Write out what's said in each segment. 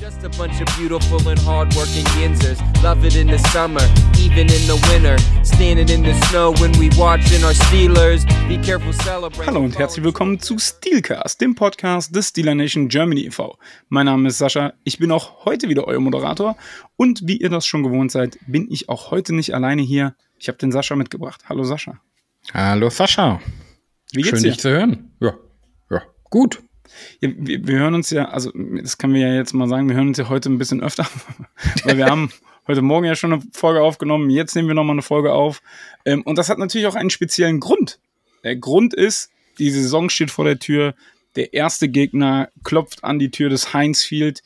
Just a bunch of beautiful and hardworking Yinzers. Love it in the summer, even in the winter. Standing in the snow when we watching our Steelers. Be careful celebrating. Hallo und herzlich willkommen zu Steelcast, dem Podcast des Steeler Nation Germany e.V. Mein Name ist Sascha, ich bin auch heute wieder euer Moderator und wie ihr das schon gewohnt seid, bin ich auch heute nicht alleine hier. Ich habe den Sascha mitgebracht. Hallo Sascha. Hallo Sascha. Wie geht's Schön dir? dich zu hören. Ja, ja, gut. Ja, wir, wir hören uns ja, also das können wir ja jetzt mal sagen, wir hören uns ja heute ein bisschen öfter, weil wir haben heute Morgen ja schon eine Folge aufgenommen, jetzt nehmen wir nochmal eine Folge auf. Ähm, und das hat natürlich auch einen speziellen Grund. Der Grund ist, die Saison steht vor der Tür, der erste Gegner klopft an die Tür des Heinz Field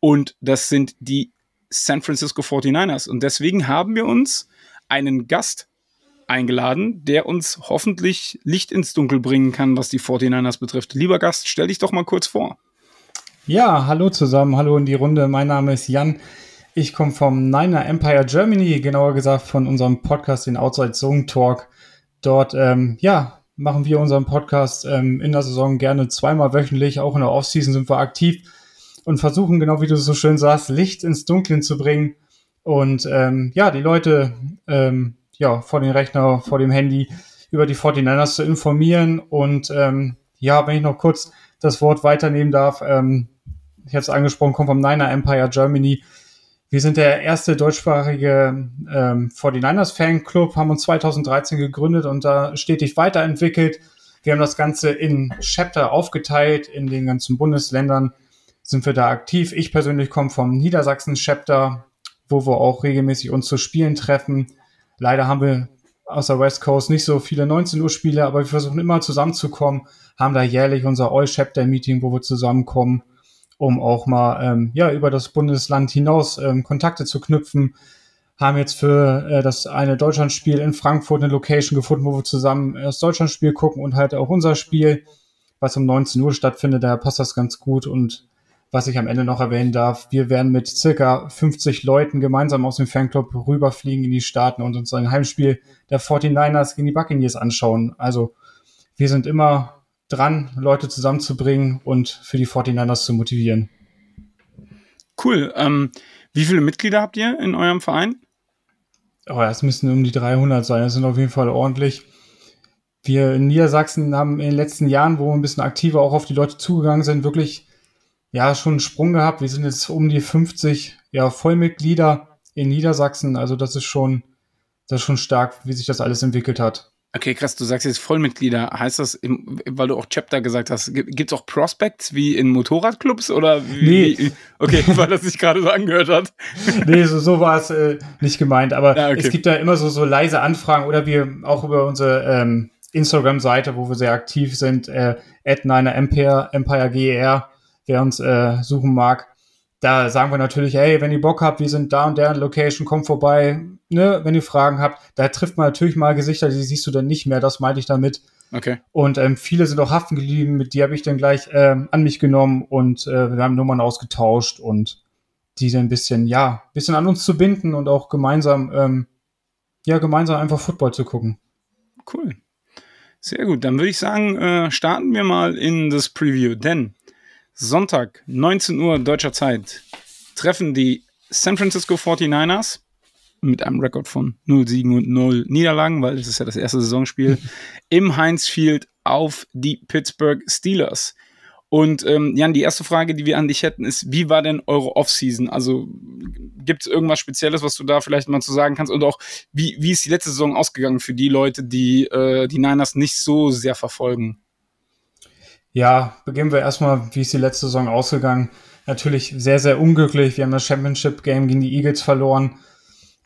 und das sind die San Francisco 49ers. Und deswegen haben wir uns einen Gast eingeladen, der uns hoffentlich Licht ins Dunkel bringen kann, was die 49ers betrifft. Lieber Gast, stell dich doch mal kurz vor. Ja, hallo zusammen, hallo in die Runde. Mein Name ist Jan. Ich komme vom Niner Empire Germany, genauer gesagt von unserem Podcast, den Outside Zone Talk. Dort, ähm, ja, machen wir unseren Podcast ähm, in der Saison gerne zweimal wöchentlich. Auch in der Offseason sind wir aktiv und versuchen, genau wie du so schön sagst, Licht ins Dunkeln zu bringen und ähm, ja, die Leute ähm, ja, vor dem Rechner, vor dem Handy über die 49ers zu informieren. Und ähm, ja, wenn ich noch kurz das Wort weiternehmen darf, ähm, ich habe es angesprochen, kommt vom Niner Empire Germany. Wir sind der erste deutschsprachige ähm, 49ers Fanclub, haben uns 2013 gegründet und da stetig weiterentwickelt. Wir haben das Ganze in Chapter aufgeteilt, in den ganzen Bundesländern sind wir da aktiv. Ich persönlich komme vom Niedersachsen Chapter, wo wir auch regelmäßig uns zu Spielen treffen. Leider haben wir aus der West Coast nicht so viele 19 Uhr Spiele, aber wir versuchen immer zusammenzukommen, haben da jährlich unser All-Chapter-Meeting, wo wir zusammenkommen, um auch mal ähm, ja, über das Bundesland hinaus ähm, Kontakte zu knüpfen. Haben jetzt für äh, das eine Deutschlandspiel in Frankfurt eine Location gefunden, wo wir zusammen das Deutschlandspiel gucken und halt auch unser Spiel, was um 19 Uhr stattfindet. Da passt das ganz gut und was ich am Ende noch erwähnen darf, wir werden mit circa 50 Leuten gemeinsam aus dem Fanclub rüberfliegen in die Staaten und uns ein Heimspiel der 49ers gegen die Buccaneers anschauen. Also wir sind immer dran, Leute zusammenzubringen und für die 49ers zu motivieren. Cool. Ähm, wie viele Mitglieder habt ihr in eurem Verein? Oh, das müssen um die 300 sein. Das sind auf jeden Fall ordentlich. Wir in Niedersachsen haben in den letzten Jahren, wo wir ein bisschen aktiver auch auf die Leute zugegangen sind, wirklich ja schon einen Sprung gehabt. Wir sind jetzt um die 50 ja, Vollmitglieder in Niedersachsen. Also das ist schon, das ist schon stark, wie sich das alles entwickelt hat. Okay, krass, du sagst jetzt Vollmitglieder. Heißt das, im, weil du auch Chapter gesagt hast, gibt es auch Prospects wie in Motorradclubs oder wie? Nee. Okay, weil das sich gerade so angehört hat. nee, so, so war es äh, nicht gemeint. Aber Ja, okay. es gibt da immer so, so leise Anfragen oder wir auch über unsere ähm, Instagram-Seite, wo wir sehr aktiv sind, äh, at Empire, Empire GER, wer uns äh, suchen mag. Da sagen wir natürlich, hey, wenn ihr Bock habt, wir sind da und der Location, kommt vorbei, ne, wenn ihr Fragen habt. Da trifft man natürlich mal Gesichter, die siehst du dann nicht mehr, das meinte ich damit. Okay. Und ähm, viele sind auch haften geblieben, mit die habe ich dann gleich ähm, an mich genommen und äh, wir haben Nummern ausgetauscht und die dann ein bisschen, ja, ein bisschen an uns zu binden und auch gemeinsam, ähm, ja, gemeinsam einfach Football zu gucken. Cool. Sehr gut. Dann würde ich sagen, äh, starten wir mal in das Preview. Denn Sonntag, 19 Uhr deutscher Zeit, treffen die San Francisco 49ers mit einem Rekord von 0 Siegen und 0 Niederlagen, weil das ist ja das erste Saisonspiel, im Heinz Field auf die Pittsburgh Steelers. Und ähm, Jan, die erste Frage, die wir an dich hätten, ist, wie war denn eure Offseason? Also gibt es irgendwas Spezielles, was du da vielleicht mal zu sagen kannst? Und auch, wie, wie ist die letzte Saison ausgegangen für die Leute, die äh, die Niners nicht so sehr verfolgen? Ja, beginnen wir erstmal, wie ist die letzte Saison ausgegangen? Natürlich sehr, sehr unglücklich. Wir haben das Championship Game gegen die Eagles verloren.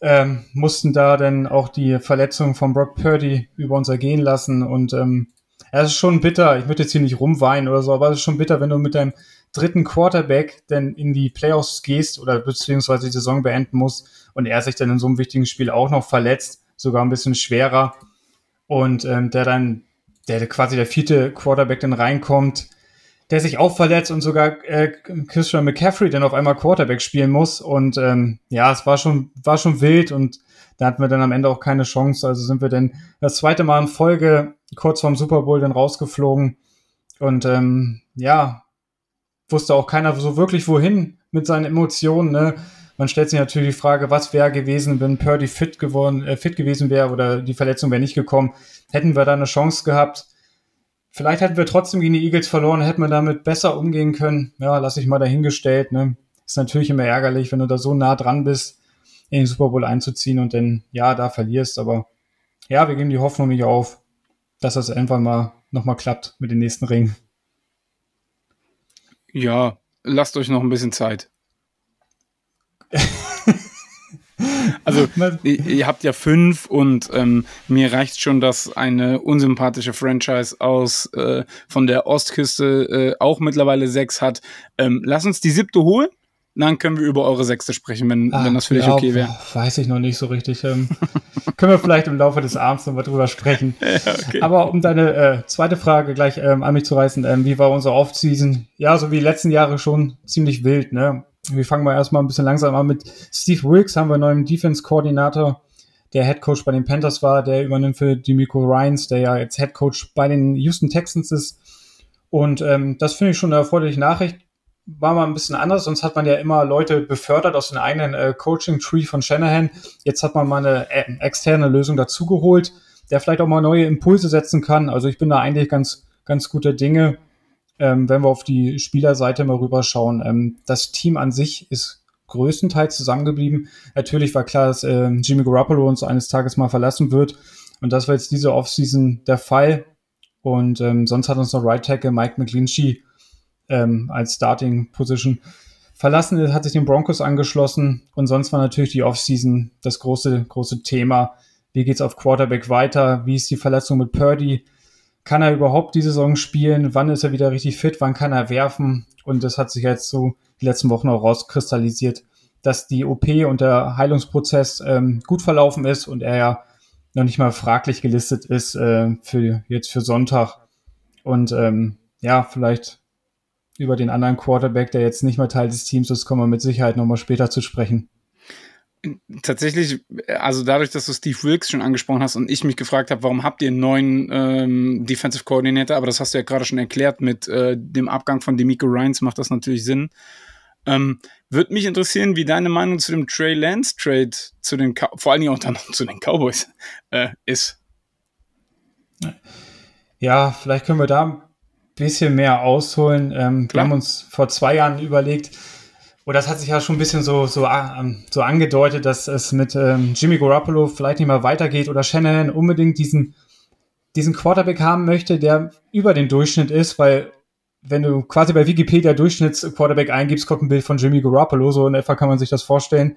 Ähm, mussten da dann auch die Verletzung von Brock Purdy über uns ergehen lassen. Und ähm, es ist schon bitter. Ich würde jetzt hier nicht rumweinen oder so, aber es ist schon bitter, wenn du mit deinem dritten Quarterback dann in die Playoffs gehst oder beziehungsweise die Saison beenden musst und er sich dann in so einem wichtigen Spiel auch noch verletzt, sogar ein bisschen schwerer. Und ähm, der dann, der quasi der vierte Quarterback dann reinkommt, der sich auch verletzt und sogar äh, Christian McCaffrey dann auf einmal Quarterback spielen muss. Und ähm, ja, es war schon, war schon wild und da hatten wir dann am Ende auch keine Chance. Also sind wir dann das zweite Mal in Folge kurz vorm Super Bowl dann rausgeflogen. Und ähm, ja, wusste auch keiner so wirklich wohin mit seinen Emotionen. Ne? Man stellt sich natürlich die Frage, was wäre gewesen, wenn Purdy fit geworden, äh, fit gewesen wäre oder die Verletzung wäre nicht gekommen. Hätten wir da eine Chance gehabt? Vielleicht hätten wir trotzdem gegen die Eagles verloren, hätten wir damit besser umgehen können. Ja, lass ich mal dahingestellt. Ne? Ist natürlich immer ärgerlich, wenn du da so nah dran bist, in den Super Bowl einzuziehen und dann, ja, da verlierst. Aber ja, wir geben die Hoffnung nicht auf, dass das irgendwann mal nochmal klappt mit den nächsten Ringen. Ja, lasst euch noch ein bisschen Zeit. also, ihr, ihr, habt ja fünf und ähm, mir reicht schon, dass eine unsympathische Franchise aus äh, von der Ostküste äh, auch mittlerweile sechs hat. Ähm, lass uns die siebte holen dann können wir über eure Sechste sprechen, wenn, ah, wenn das für dich okay wäre. Weiß ich noch nicht so richtig. Ähm, können wir vielleicht im Laufe des Abends nochmal drüber sprechen. Ja, okay. Aber um deine äh, zweite Frage gleich ähm, an mich zu reißen, ähm, wie war unsere Offseason? Ja, so wie die letzten Jahre schon ziemlich wild. Ne? Wir fangen mal erstmal ein bisschen langsam an mit Steve Wilkes, haben wir einen neuen Defense-Koordinator, der Head Coach bei den Panthers war, der übernimmt für Demico Ryans, der ja jetzt Head Coach bei den Houston Texans ist. Und ähm, das finde ich schon eine erfreuliche Nachricht war mal ein bisschen anders, sonst hat man ja immer Leute befördert aus dem eigenen äh, Coaching-Tree von Shanahan. Jetzt hat man mal eine äh, externe Lösung dazugeholt, der vielleicht auch mal neue Impulse setzen kann. Also ich bin da eigentlich ganz, ganz guter Dinge, ähm, wenn wir auf die Spielerseite mal rüberschauen. Ähm, das Team an sich ist größtenteils zusammengeblieben. Natürlich war klar, dass äh, Jimmy Garoppolo uns eines Tages mal verlassen wird. Und das war jetzt diese Offseason der Fall. Und ähm, sonst hat uns noch Right Tackle Mike McGlinchey ähm, als Starting Position verlassen, hat sich den Broncos angeschlossen und sonst war natürlich die Offseason das große, große Thema. Wie geht's auf Quarterback weiter? Wie ist die Verletzung mit Purdy? Kann er überhaupt die Saison spielen? Wann ist er wieder richtig fit? Wann kann er werfen? Und das hat sich jetzt so die letzten Wochen auch rauskristallisiert, dass die OP und der Heilungsprozess ähm, gut verlaufen ist und er ja noch nicht mal fraglich gelistet ist äh, für jetzt für Sonntag. Und ähm, ja, vielleicht über den anderen Quarterback, der jetzt nicht mehr Teil des Teams ist, kommen wir mit Sicherheit nochmal später zu sprechen. Tatsächlich, also dadurch, dass du Steve Wilkes schon angesprochen hast und ich mich gefragt habe, warum habt ihr einen neuen ähm, Defensive Coordinator, aber das hast du ja gerade schon erklärt, mit äh, dem Abgang von Demico Ryans macht das natürlich Sinn. Ähm, Würde mich interessieren, wie deine Meinung zu dem Trey Lance Trade zu den, vor allen Dingen auch dann zu den Cowboys äh, ist. Ja, vielleicht können wir da bisschen mehr ausholen. Ähm, wir haben uns vor zwei Jahren überlegt, oder das hat sich ja schon ein bisschen so, so, ähm, so angedeutet, dass es mit ähm, Jimmy Garoppolo vielleicht nicht mehr weitergeht oder Shannon unbedingt diesen, diesen Quarterback haben möchte, der über den Durchschnitt ist, weil wenn du quasi bei Wikipedia Durchschnittsquarterback eingibst, kommt ein Bild von Jimmy Garoppolo, so in etwa kann man sich das vorstellen.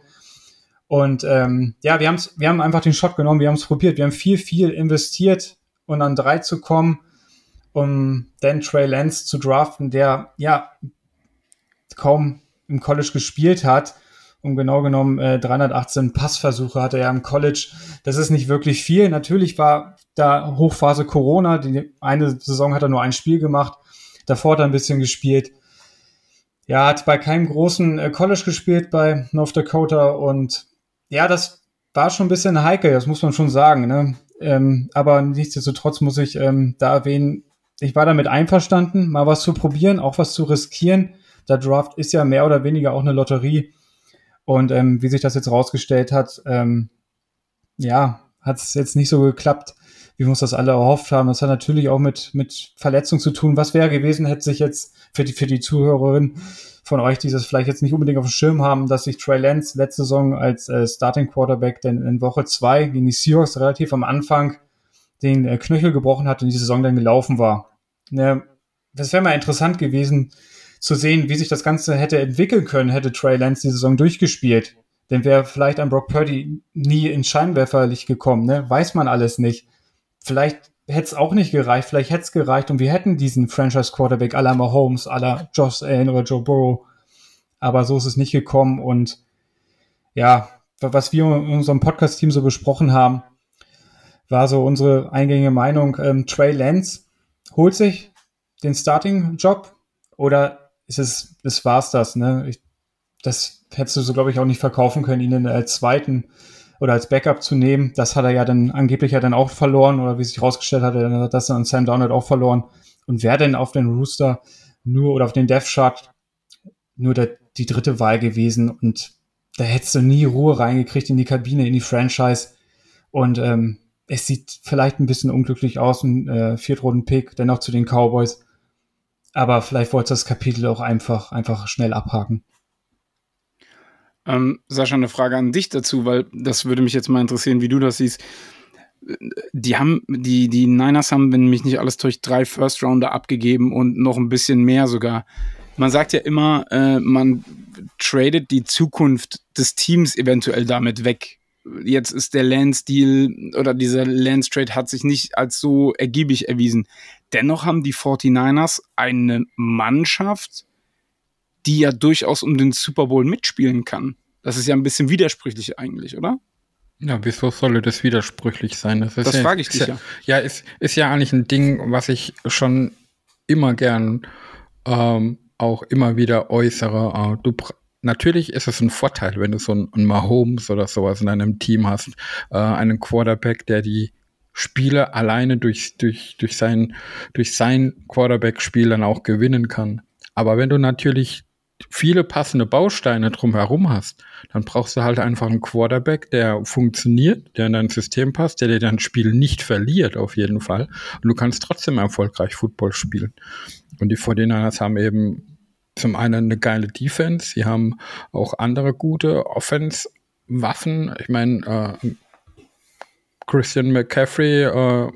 Und ähm, ja, wir, haben's, wir haben einfach den Shot genommen, wir haben es probiert, wir haben viel, viel investiert und an drei zu kommen um dann Trey Lance zu draften, der ja kaum im College gespielt hat. Um genau genommen äh, 318 Passversuche hatte er im College. Das ist nicht wirklich viel. Natürlich war da Hochphase Corona. Die eine Saison hat er nur ein Spiel gemacht. Davor hat er ein bisschen gespielt. Ja, hat bei keinem großen äh, College gespielt bei North Dakota und ja, das war schon ein bisschen heikel, das muss man schon sagen. Ne? Ähm, aber nichtsdestotrotz muss ich ähm, da erwähnen, ich war damit einverstanden, mal was zu probieren, auch was zu riskieren. Der Draft ist ja mehr oder weniger auch eine Lotterie. Und ähm, wie sich das jetzt rausgestellt hat, ähm, ja, hat es jetzt nicht so geklappt, wie wir uns das alle erhofft haben. Das hat natürlich auch mit, mit Verletzung zu tun. Was wäre gewesen, hätte sich jetzt für die, für die Zuhörerin von euch, die das vielleicht jetzt nicht unbedingt auf dem Schirm haben, dass sich Trey Lance letzte Saison als äh, Starting Quarterback denn in Woche zwei gegen die Seahawks relativ am Anfang den äh, Knöchel gebrochen hat und die Saison dann gelaufen war. Ne, das wäre mal interessant gewesen zu sehen, wie sich das Ganze hätte entwickeln können, hätte Trey Lance die Saison durchgespielt. Denn wäre vielleicht ein Brock Purdy nie ins Scheinwerferlicht gekommen, ne? Weiß man alles nicht. Vielleicht hätte es auch nicht gereicht, vielleicht hätte es gereicht und wir hätten diesen Franchise-Quarterback à la Mahomes, à la Josh Allen oder Joe Burrow. Aber so ist es nicht gekommen und ja, was wir in unserem Podcast-Team so besprochen haben, war so unsere eingängige Meinung, ähm, Trey Lance holt sich den Starting-Job oder ist es, das war's das, ne? Ich, das hättest du so, glaube ich, auch nicht verkaufen können, ihn als zweiten oder als Backup zu nehmen. Das hat er ja dann angeblich ja dann auch verloren oder wie sich herausgestellt hat, dann hat das dann Sam Donald auch verloren. Und wer denn auf den Rooster nur oder auf den Death Chart nur der die dritte Wahl gewesen und da hättest du nie Ruhe reingekriegt in die Kabine, in die Franchise. Und ähm, es sieht vielleicht ein bisschen unglücklich aus, ein äh, Viertrunden-Pick, dennoch zu den Cowboys. Aber vielleicht wollte das Kapitel auch einfach, einfach schnell abhaken. Ähm, Sascha, eine Frage an dich dazu, weil das würde mich jetzt mal interessieren, wie du das siehst. Die haben, die, die Niners haben, wenn mich nicht alles täuscht, drei First Rounder abgegeben und noch ein bisschen mehr sogar. Man sagt ja immer, äh, man tradet die Zukunft des Teams eventuell damit weg. Jetzt ist der Lance-Deal oder dieser Lance-Trade hat sich nicht als so ergiebig erwiesen. Dennoch haben die 49ers eine Mannschaft, die ja durchaus um den Super Bowl mitspielen kann. Das ist ja ein bisschen widersprüchlich eigentlich, oder? Ja, wieso soll das widersprüchlich sein? Das, das ja, frage ich dich ja. Ja, ist, ist ja eigentlich ein Ding, was ich schon immer gern ähm, auch immer wieder äußere. Äh, du, natürlich ist es ein Vorteil, wenn du so einen, einen Mahomes oder sowas in deinem Team hast, äh, einen Quarterback, der die Spiele alleine durch, durch, durch sein, durch sein Quarterback-Spiel dann auch gewinnen kann. Aber wenn du natürlich viele passende Bausteine drumherum hast, dann brauchst du halt einfach einen Quarterback, der funktioniert, der in dein System passt, der dir dein Spiel nicht verliert, auf jeden Fall. Und du kannst trotzdem erfolgreich Football spielen. Und die 49ers haben eben zum einen eine geile Defense, sie haben auch andere gute Offense-Waffen. Ich meine, äh, Christian McCaffrey äh,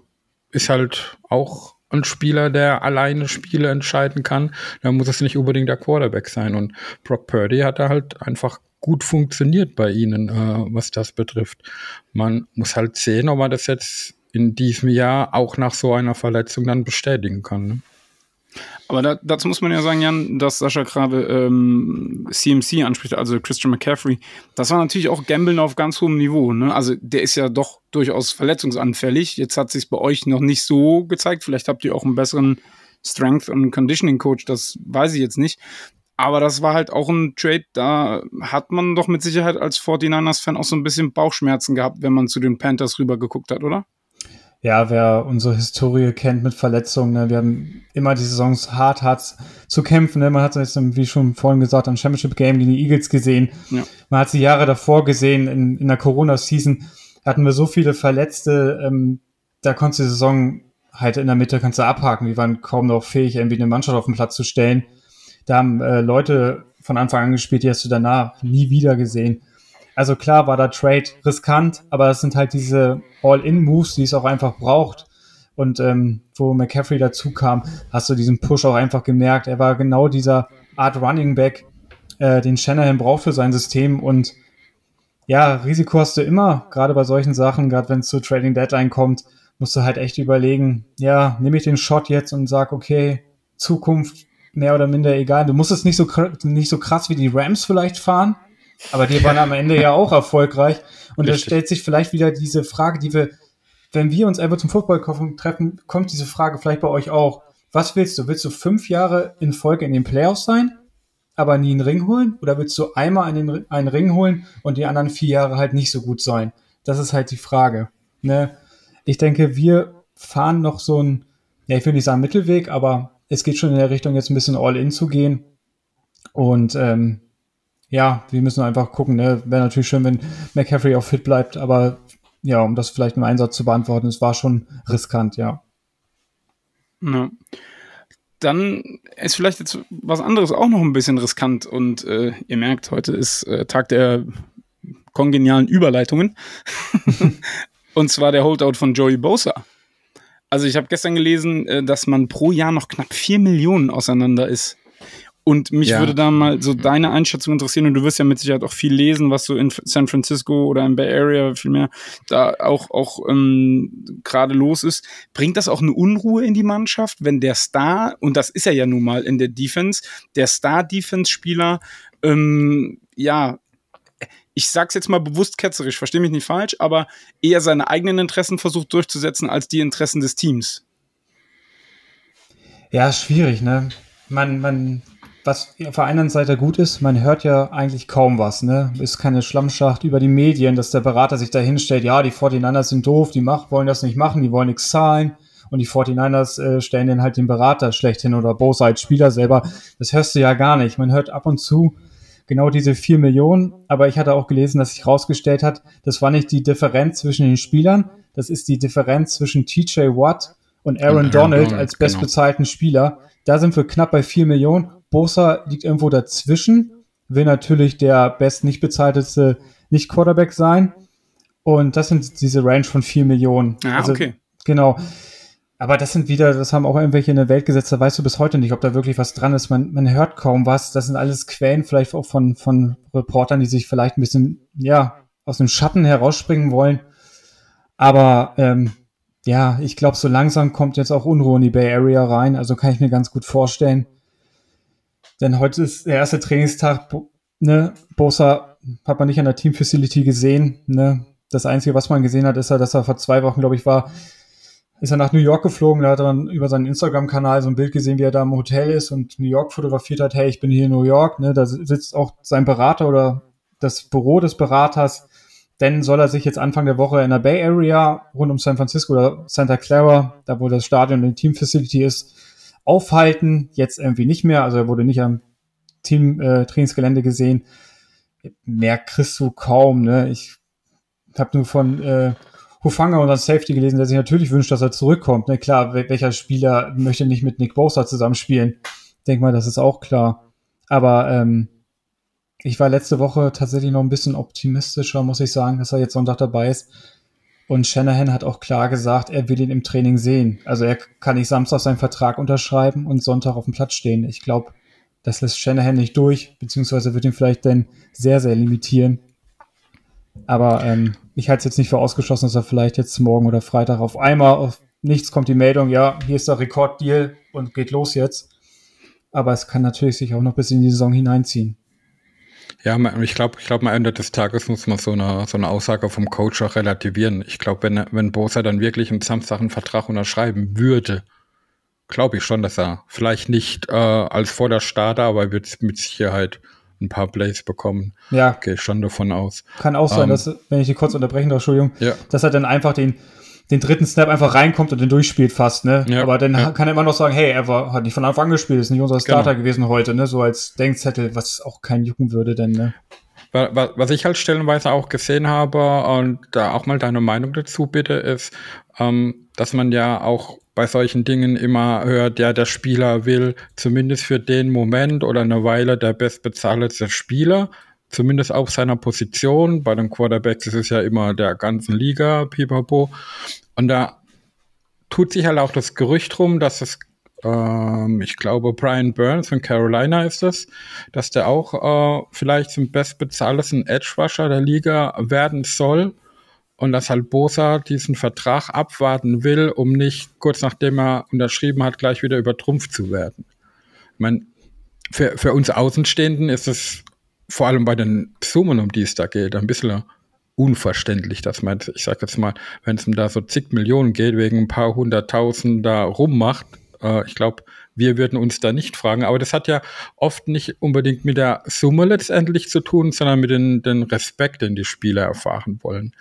ist halt auch ein Spieler, der alleine Spiele entscheiden kann. Da muss es nicht unbedingt der Quarterback sein. Und Brock Purdy hat da halt einfach gut funktioniert bei ihnen, äh, was das betrifft. Man muss halt sehen, ob man das jetzt in diesem Jahr auch nach so einer Verletzung dann bestätigen kann. Ne? Aber da, dazu muss man ja sagen, Jan, dass Sascha gerade ähm, CMC anspricht, also Christian McCaffrey. Das war natürlich auch Gambeln auf ganz hohem Niveau. Ne? Also der ist ja doch durchaus verletzungsanfällig. Jetzt hat sich bei euch noch nicht so gezeigt. Vielleicht habt ihr auch einen besseren Strength- und Conditioning-Coach. Das weiß ich jetzt nicht. Aber das war halt auch ein Trade, da hat man doch mit Sicherheit als 49ers-Fan auch so ein bisschen Bauchschmerzen gehabt, wenn man zu den Panthers rüber geguckt hat, oder? Ja, wer unsere Historie kennt mit Verletzungen, ne, wir haben immer die Saisons hart, hart zu kämpfen. Ne? Man hat es, wie schon vorhin gesagt, am Championship Game gegen die Eagles gesehen. Ja. Man hat sie Jahre davor gesehen, in, in der Corona-Season hatten wir so viele Verletzte, ähm, da konntest du die Saison halt in der Mitte kannst du abhaken. Wir waren kaum noch fähig, irgendwie eine Mannschaft auf den Platz zu stellen. Da haben äh, Leute von Anfang an gespielt, die hast du danach nie wieder gesehen. Also klar war der Trade riskant, aber das sind halt diese All-In-Moves, die es auch einfach braucht. Und ähm, wo McCaffrey dazu kam, hast du diesen Push auch einfach gemerkt. Er war genau dieser Art Running Back, äh, den Shanahan braucht für sein System. Und ja, Risiko hast du immer, gerade bei solchen Sachen, gerade wenn es zur Trading Deadline kommt, musst du halt echt überlegen, ja, nehme ich den Shot jetzt und sag, okay, Zukunft mehr oder minder egal. Du musst es nicht so, nicht so krass wie die Rams vielleicht fahren, aber die waren am Ende ja auch erfolgreich. Und da stellt sich vielleicht wieder diese Frage, die wir, wenn wir uns einfach zum Football treffen, kommt diese Frage vielleicht bei euch auch. Was willst du? Willst du fünf Jahre in Folge in den Playoffs sein, aber nie einen Ring holen? Oder willst du einmal einen, einen Ring holen und die anderen vier Jahre halt nicht so gut sein? Das ist halt die Frage. Ne? Ich denke, wir fahren noch so ein, ja, ich will nicht sagen Mittelweg, aber es geht schon in der Richtung, jetzt ein bisschen All-In zu gehen. Und ähm, ja, wir müssen einfach gucken. Ne? Wäre natürlich schön, wenn McCaffrey auch fit bleibt, aber ja, um das vielleicht im Einsatz zu beantworten, es war schon riskant, ja. ja. Dann ist vielleicht jetzt was anderes auch noch ein bisschen riskant und äh, ihr merkt, heute ist äh, Tag der kongenialen Überleitungen. und zwar der Holdout von Joey Bosa. Also ich habe gestern gelesen, äh, dass man pro Jahr noch knapp 4 Millionen auseinander ist. Und mich ja. würde da mal so deine Einschätzung interessieren, und du wirst ja mit Sicherheit auch viel lesen, was so in San Francisco oder in Bay Area vielmehr da auch, auch ähm, gerade los ist. Bringt das auch eine Unruhe in die Mannschaft, wenn der Star, und das ist er ja nun mal in der Defense, der Star-Defense-Spieler, ähm, ja, ich sag's jetzt mal bewusst ketzerisch, verstehe mich nicht falsch, aber eher seine eigenen Interessen versucht durchzusetzen als die Interessen des Teams. Ja, schwierig, ne? Man, man was auf der einen Seite gut ist, man hört ja eigentlich kaum was, ne? Ist keine Schlammschacht über die Medien, dass der Berater sich da hinstellt, ja, die 49ers sind doof, die mach, wollen das nicht machen, die wollen nichts zahlen. Und die 49ers äh, stellen dann halt den Berater schlecht hin oder Bose als Spieler selber. Das hörst du ja gar nicht. Man hört ab und zu genau diese 4 Millionen. Aber ich hatte auch gelesen, dass sich herausgestellt hat, das war nicht die Differenz zwischen den Spielern, das ist die Differenz zwischen TJ Watt und Aaron, Aaron Donald, Donald, als bestbezahlten genau. Spieler. Da sind wir knapp bei 4 Millionen. Bosa liegt irgendwo dazwischen, will natürlich der best nicht bezahlteste Nicht-Quarterback sein. Und das sind diese Range von 4 Millionen. Ah, also, okay. Genau. Aber das sind wieder, das haben auch irgendwelche in der Welt gesetzt, da weißt du bis heute nicht, ob da wirklich was dran ist. Man, man hört kaum was. Das sind alles Quellen, vielleicht auch von, von Reportern, die sich vielleicht ein bisschen, ja, aus dem Schatten herausspringen wollen. Aber ähm, ja, ich glaube, so langsam kommt jetzt auch Unruhe in die Bay Area rein. Also kann ich mir ganz gut vorstellen. Denn heute ist der erste Trainingstag. Ne, Bosa hat man nicht an der Team Facility gesehen. Ne? Das Einzige, was man gesehen hat, ist ja, dass er vor zwei Wochen, glaube ich, war, ist er nach New York geflogen, da hat er dann über seinen Instagram-Kanal so ein Bild gesehen, wie er da im Hotel ist und New York fotografiert hat, hey, ich bin hier in New York, ne, da sitzt auch sein Berater oder das Büro des Beraters, denn soll er sich jetzt Anfang der Woche in der Bay Area rund um San Francisco oder Santa Clara, da wo das Stadion und die Team Facility ist, aufhalten, jetzt irgendwie nicht mehr, also er wurde nicht am Team-Trainingsgelände äh, gesehen. Mehr kriegst du kaum, ne, ich habe nur von äh, Hufanga, unseren Safety, gelesen, der sich natürlich wünscht, dass er zurückkommt. Ne, klar, welcher Spieler möchte nicht mit Nick Bosa zusammenspielen? Denk mal, das ist auch klar. Aber ähm, ich war letzte Woche tatsächlich noch ein bisschen optimistischer, muss ich sagen, dass er jetzt Sonntag dabei ist. Und Shanahan hat auch klar gesagt, er will ihn im Training sehen. Also er kann nicht Samstag seinen Vertrag unterschreiben und Sonntag auf dem Platz stehen. Ich glaube, das lässt Shanahan nicht durch, beziehungsweise wird ihn vielleicht dann sehr, sehr limitieren. Aber ähm, ich halte es jetzt nicht für ausgeschlossen, dass er vielleicht jetzt morgen oder Freitag auf einmal auf nichts kommt die Meldung, ja, hier ist der Rekorddeal und geht los jetzt. Aber es kann natürlich sich auch noch bis in die Saison hineinziehen. Ja, ich glaube, ich glaube, am Ende des Tages muss man so eine, so eine Aussage vom Coach auch relativieren. Ich glaube, wenn, wenn Bosa dann wirklich am Samstag einen Vertrag unterschreiben würde, glaube ich schon, dass er vielleicht nicht äh, als voller Starter, aber wird mit Sicherheit ein paar Plays bekommen. Ja. Gehe ich schon davon aus. Kann auch sein, ähm, dass, wenn ich die kurz unterbrechen darf, Entschuldigung, ja. dass er dann einfach den, den dritten Snap einfach reinkommt und den durchspielt fast, ne? Ja, Aber dann ja. kann er immer noch sagen, hey, er war, hat nicht von Anfang an gespielt, ist nicht unser genau. Starter genau. gewesen heute, ne? So als Denkzettel, was auch keinen jucken würde, denn, ne? Was ich halt stellenweise auch gesehen habe und da auch mal deine Meinung dazu bitte ist, ähm, dass man ja auch bei solchen Dingen immer hört, ja, der Spieler will zumindest für den Moment oder eine Weile der bestbezahlte Spieler, zumindest auf seiner Position. Bei den Quarterbacks ist es ja immer der ganzen Liga, pipapo. Und da tut sich halt auch das Gerücht rum, dass es, ähm, ich glaube, Brian Burns von Carolina ist das, dass der auch äh, vielleicht zum bestbezahltesten Edge Rusher der Liga werden soll und dass halt Bosa diesen Vertrag abwarten will, um nicht kurz nachdem er unterschrieben hat, gleich wieder übertrumpft zu werden. Ich meine, für, für uns Außenstehenden ist es vor allem bei den Summen, um die es da geht, ein bisschen unverständlich, dass man, ich sag jetzt mal, wenn es um da so zig Millionen geht, wegen ein paar hunderttausend da rummacht, äh, ich glaube, wir würden uns da nicht fragen. Aber das hat ja oft nicht unbedingt mit der Summe letztendlich zu tun, sondern mit den, den Respekt, den die Spieler erfahren wollen.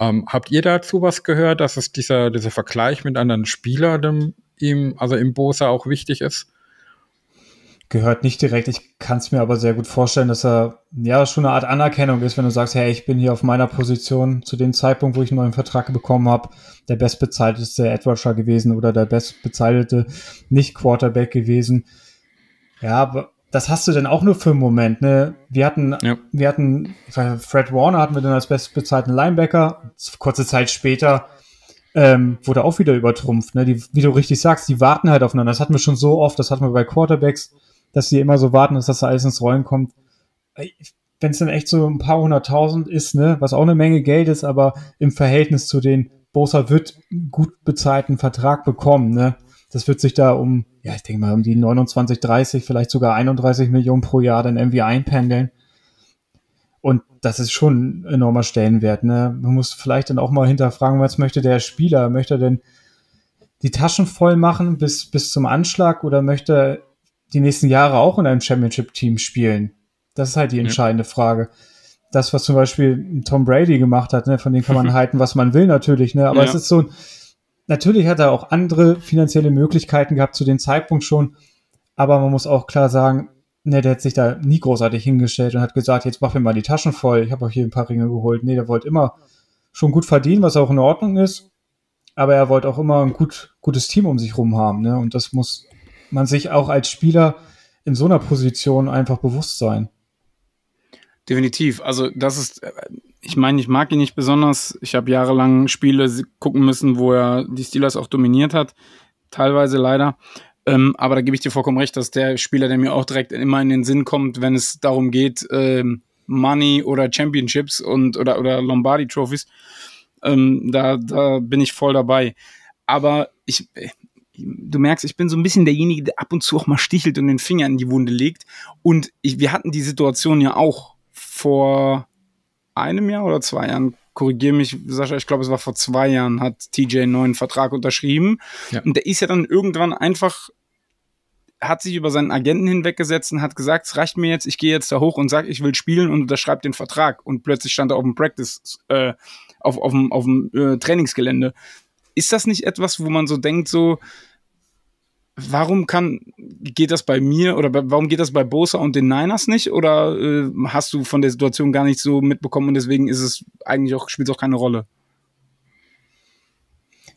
Ähm, habt ihr dazu was gehört, dass es dieser, dieser Vergleich mit anderen Spielern ihm, also im Bosa auch wichtig ist? Gehört nicht direkt. Ich kann es mir aber sehr gut vorstellen, dass er ja schon eine Art Anerkennung ist, wenn du sagst, hey, ich bin hier auf meiner Position zu dem Zeitpunkt, wo ich einen neuen Vertrag bekommen habe, der bestbezahlteste Edwardshire gewesen oder der bestbezahlte Nicht-Quarterback gewesen. Ja, aber das hast du denn auch nur für einen Moment, ne? Wir hatten, ja. wir hatten, Fred Warner hatten wir dann als bestbezahlten Linebacker. Kurze Zeit später ähm, wurde auch wieder übertrumpft, ne? Die, wie du richtig sagst, die warten halt aufeinander. Das hatten wir schon so oft, das hatten wir bei Quarterbacks, dass die immer so warten, dass das alles ins Rollen kommt. Wenn es dann echt so ein paar hunderttausend ist, ne, was auch eine Menge Geld ist, aber im Verhältnis zu den Bosa wird gut bezahlten Vertrag bekommen, ne? Das wird sich da um, ja, ich denke mal, um die 29, 30, vielleicht sogar 31 Millionen pro Jahr dann irgendwie einpendeln. Und das ist schon ein enormer Stellenwert. Ne? Man muss vielleicht dann auch mal hinterfragen, was möchte der Spieler? Möchte er denn die Taschen voll machen bis, bis zum Anschlag oder möchte die nächsten Jahre auch in einem Championship-Team spielen? Das ist halt die entscheidende ja. Frage. Das, was zum Beispiel Tom Brady gemacht hat, ne, von dem kann man halten, was man will natürlich, ne? Aber ja. es ist so Natürlich hat er auch andere finanzielle Möglichkeiten gehabt zu dem Zeitpunkt schon, aber man muss auch klar sagen, ne, der hat sich da nie großartig hingestellt und hat gesagt, jetzt mach mir mal die Taschen voll, ich habe euch hier ein paar Ringe geholt. Nee, der wollte immer schon gut verdienen, was auch in Ordnung ist, aber er wollte auch immer ein gut, gutes Team um sich rum haben, ne? Und das muss man sich auch als Spieler in so einer Position einfach bewusst sein. Definitiv. Also das ist, äh, ich meine, ich mag ihn nicht besonders. Ich habe jahrelang Spiele gucken müssen, wo er die Steelers auch dominiert hat. Teilweise leider. Ähm, aber da gebe ich dir vollkommen recht, dass der Spieler, der mir auch direkt immer in den Sinn kommt, wenn es darum geht, ähm, Money oder Championships und oder, oder Lombardi Trophies, ähm, da, da bin ich voll dabei. Aber ich, du merkst, ich bin so ein bisschen derjenige, der ab und zu auch mal stichelt und den Finger in die Wunde legt. Und ich, wir hatten die Situation ja auch vor einem Jahr oder zwei Jahren. Korrigiere mich, Sascha, ich glaube, es war vor zwei Jahren, hat TJ einen neuen Vertrag unterschrieben. Ja. Und der ist ja dann irgendwann einfach hat sich über seinen Agenten hinweggesetzt und hat gesagt, es reicht mir jetzt, ich gehe jetzt da hoch und sage, ich will spielen und unterschreibt den Vertrag. Und plötzlich stand er auf dem Practice, äh, auf, auf dem, auf dem äh, Trainingsgelände. Ist das nicht etwas, wo man so denkt, so, warum kann, geht das bei mir oder bei, warum geht das bei Bosa und den Niners nicht? Oder äh, hast du von der Situation gar nicht so mitbekommen und deswegen ist es eigentlich auch, spielt es auch keine Rolle?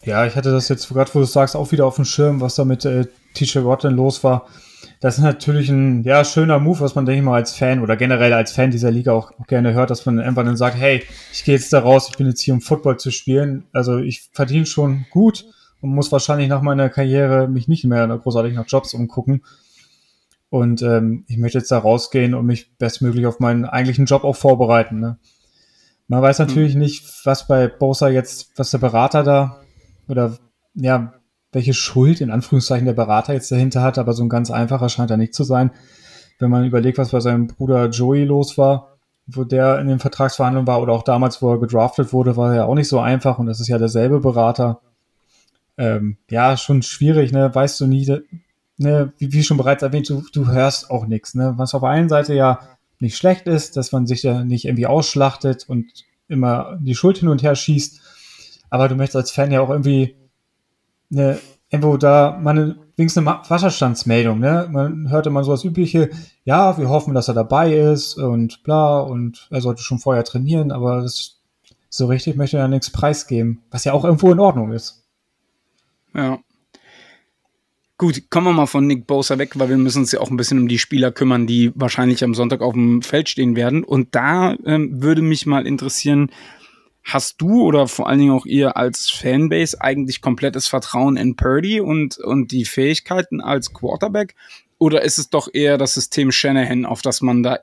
Ja, ich hatte das jetzt gerade, wo du sagst, auch wieder auf dem Schirm, was da mit äh, TJ Watt denn los war. Das ist natürlich ein ja, schöner Move, was man, denke ich mal, als Fan oder generell als Fan dieser Liga auch, auch gerne hört, dass man einfach dann sagt, hey, ich gehe jetzt da raus, ich bin jetzt hier, um Football zu spielen. Also ich verdiene schon gut und muss wahrscheinlich nach meiner Karriere mich nicht mehr großartig nach Jobs umgucken. Und ähm, ich möchte jetzt da rausgehen und mich bestmöglich auf meinen eigentlichen Job auch vorbereiten. Ne? Man weiß natürlich hm. nicht, was bei Bosa jetzt, was der Berater da oder ja, welche Schuld in Anführungszeichen der Berater jetzt dahinter hat, aber so ein ganz einfacher scheint er nicht zu sein. Wenn man überlegt, was bei seinem Bruder Joey los war, wo der in den Vertragsverhandlungen war oder auch damals, wo er gedraftet wurde, war er ja auch nicht so einfach und das ist ja derselbe Berater. Ähm, ja, schon schwierig, ne? Weißt du nie, ne? Wie, wie schon bereits erwähnt, du, du hörst auch nichts, ne? Was auf der einen Seite ja nicht schlecht ist, dass man sich ja nicht irgendwie ausschlachtet und immer die Schuld hin und her schießt, aber du möchtest als Fan ja auch irgendwie eine, irgendwo da eine, wenigstens eine Wasserstandsmeldung, ne? Man hörte mal so das Übliche, ja, wir hoffen, dass er dabei ist und bla und er sollte schon vorher trainieren, aber das, so richtig möchte er ja nichts preisgeben, was ja auch irgendwo in Ordnung ist. Ja. Gut, kommen wir mal von Nick Bosa weg, weil wir müssen uns ja auch ein bisschen um die Spieler kümmern, die wahrscheinlich am Sonntag auf dem Feld stehen werden. Und da ähm, würde mich mal interessieren, Hast du oder vor allen Dingen auch ihr als Fanbase eigentlich komplettes Vertrauen in Purdy und, und die Fähigkeiten als Quarterback? Oder ist es doch eher das System Shanahan, auf das man da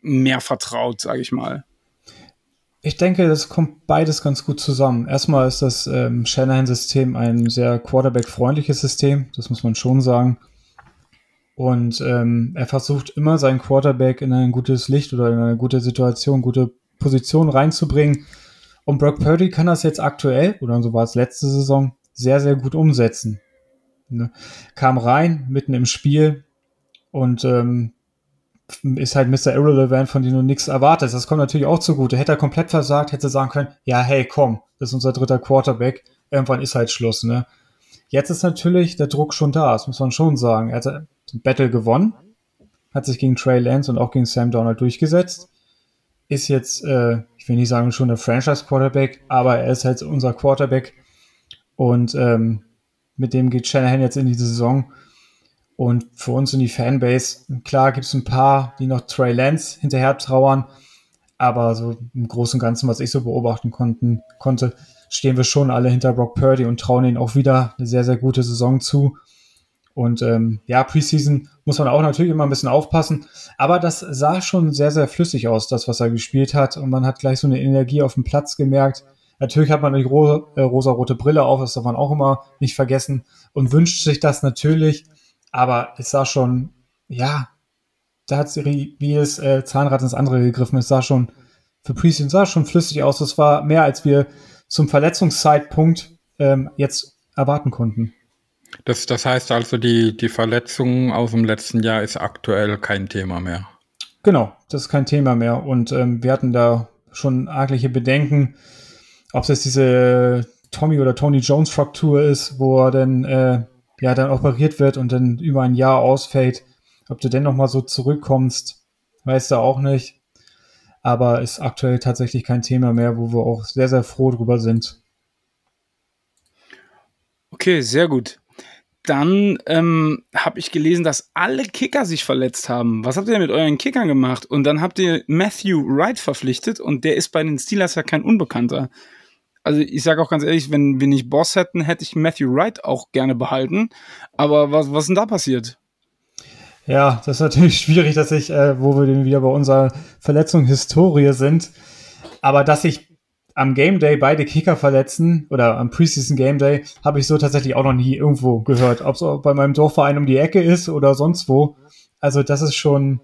mehr vertraut, sage ich mal? Ich denke, das kommt beides ganz gut zusammen. Erstmal ist das ähm, Shanahan-System ein sehr Quarterback-freundliches System, das muss man schon sagen. Und ähm, er versucht immer seinen Quarterback in ein gutes Licht oder in eine gute Situation, gute Position reinzubringen, und Brock Purdy kann das jetzt aktuell, oder so war es letzte Saison, sehr, sehr gut umsetzen. Ne? Kam rein, mitten im Spiel und ähm, ist halt Mr. Irrelevant, von dem du nichts erwartest. Das kommt natürlich auch zugute. Hätte er komplett versagt, hätte er sagen können, ja, hey, komm, das ist unser dritter Quarterback. Irgendwann ist halt Schluss, ne? Jetzt ist natürlich der Druck schon da, das muss man schon sagen. Er hat den Battle gewonnen, hat sich gegen Trey Lance und auch gegen Sam Donald durchgesetzt ist jetzt, äh, ich will nicht sagen schon der Franchise-Quarterback, aber er ist halt unser Quarterback. Und ähm, mit dem geht Shanahan jetzt in die Saison. Und für uns in die Fanbase, klar gibt es ein paar, die noch Trey Lance hinterher trauern. Aber so im Großen und Ganzen, was ich so beobachten konnten, konnte, stehen wir schon alle hinter Brock Purdy und trauen ihnen auch wieder eine sehr, sehr gute Saison zu. Und ähm, ja, Preseason muss man auch natürlich immer ein bisschen aufpassen. Aber das sah schon sehr, sehr flüssig aus, das, was er gespielt hat. Und man hat gleich so eine Energie auf dem Platz gemerkt. Natürlich hat man die ro äh, rosa-rote Brille auf, das darf man auch immer nicht vergessen. Und wünscht sich das natürlich. Aber es sah schon, ja, da hat wie das äh, Zahnrad ins andere gegriffen. Es sah schon, für Preseason sah schon flüssig aus. Das war mehr, als wir zum Verletzungszeitpunkt ähm, jetzt erwarten konnten. Das, das heißt also, die, die Verletzung aus dem letzten Jahr ist aktuell kein Thema mehr. Genau, das ist kein Thema mehr. Und ähm, wir hatten da schon argliche Bedenken, ob es jetzt diese Tommy oder Tony Jones Fraktur ist, wo er dann, äh, ja, dann operiert wird und dann über ein Jahr ausfällt. Ob du denn noch mal so zurückkommst, weißt du auch nicht. Aber ist aktuell tatsächlich kein Thema mehr, wo wir auch sehr, sehr froh drüber sind. Okay, sehr gut. Dann ähm, habe ich gelesen, dass alle Kicker sich verletzt haben. Was habt ihr denn mit euren Kickern gemacht? Und dann habt ihr Matthew Wright verpflichtet und der ist bei den Steelers ja kein Unbekannter. Also ich sage auch ganz ehrlich, wenn wir nicht Boss hätten, hätte ich Matthew Wright auch gerne behalten. Aber was, was ist denn da passiert? Ja, das ist natürlich schwierig, dass ich, äh, wo wir denn wieder bei unserer Verletzung Historie sind, aber dass ich am Game Day beide Kicker verletzen oder am Preseason Game Day habe ich so tatsächlich auch noch nie irgendwo gehört. Ob es bei meinem Dorfverein um die Ecke ist oder sonst wo. Also das ist schon,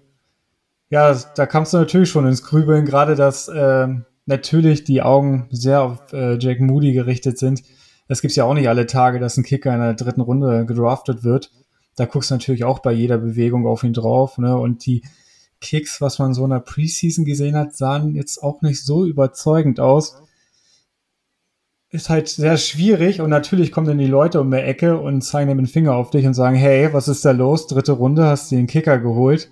ja, da kamst du natürlich schon ins Grübeln, gerade dass äh, natürlich die Augen sehr auf äh, Jack Moody gerichtet sind. Das gibt's ja auch nicht alle Tage, dass ein Kicker in der dritten Runde gedraftet wird. Da guckst du natürlich auch bei jeder Bewegung auf ihn drauf. Ne? Und die Kicks, was man so in der Preseason gesehen hat, sahen jetzt auch nicht so überzeugend aus. Ist halt sehr schwierig und natürlich kommen dann die Leute um die Ecke und zeigen dem Finger auf dich und sagen, hey, was ist da los? Dritte Runde, hast du den Kicker geholt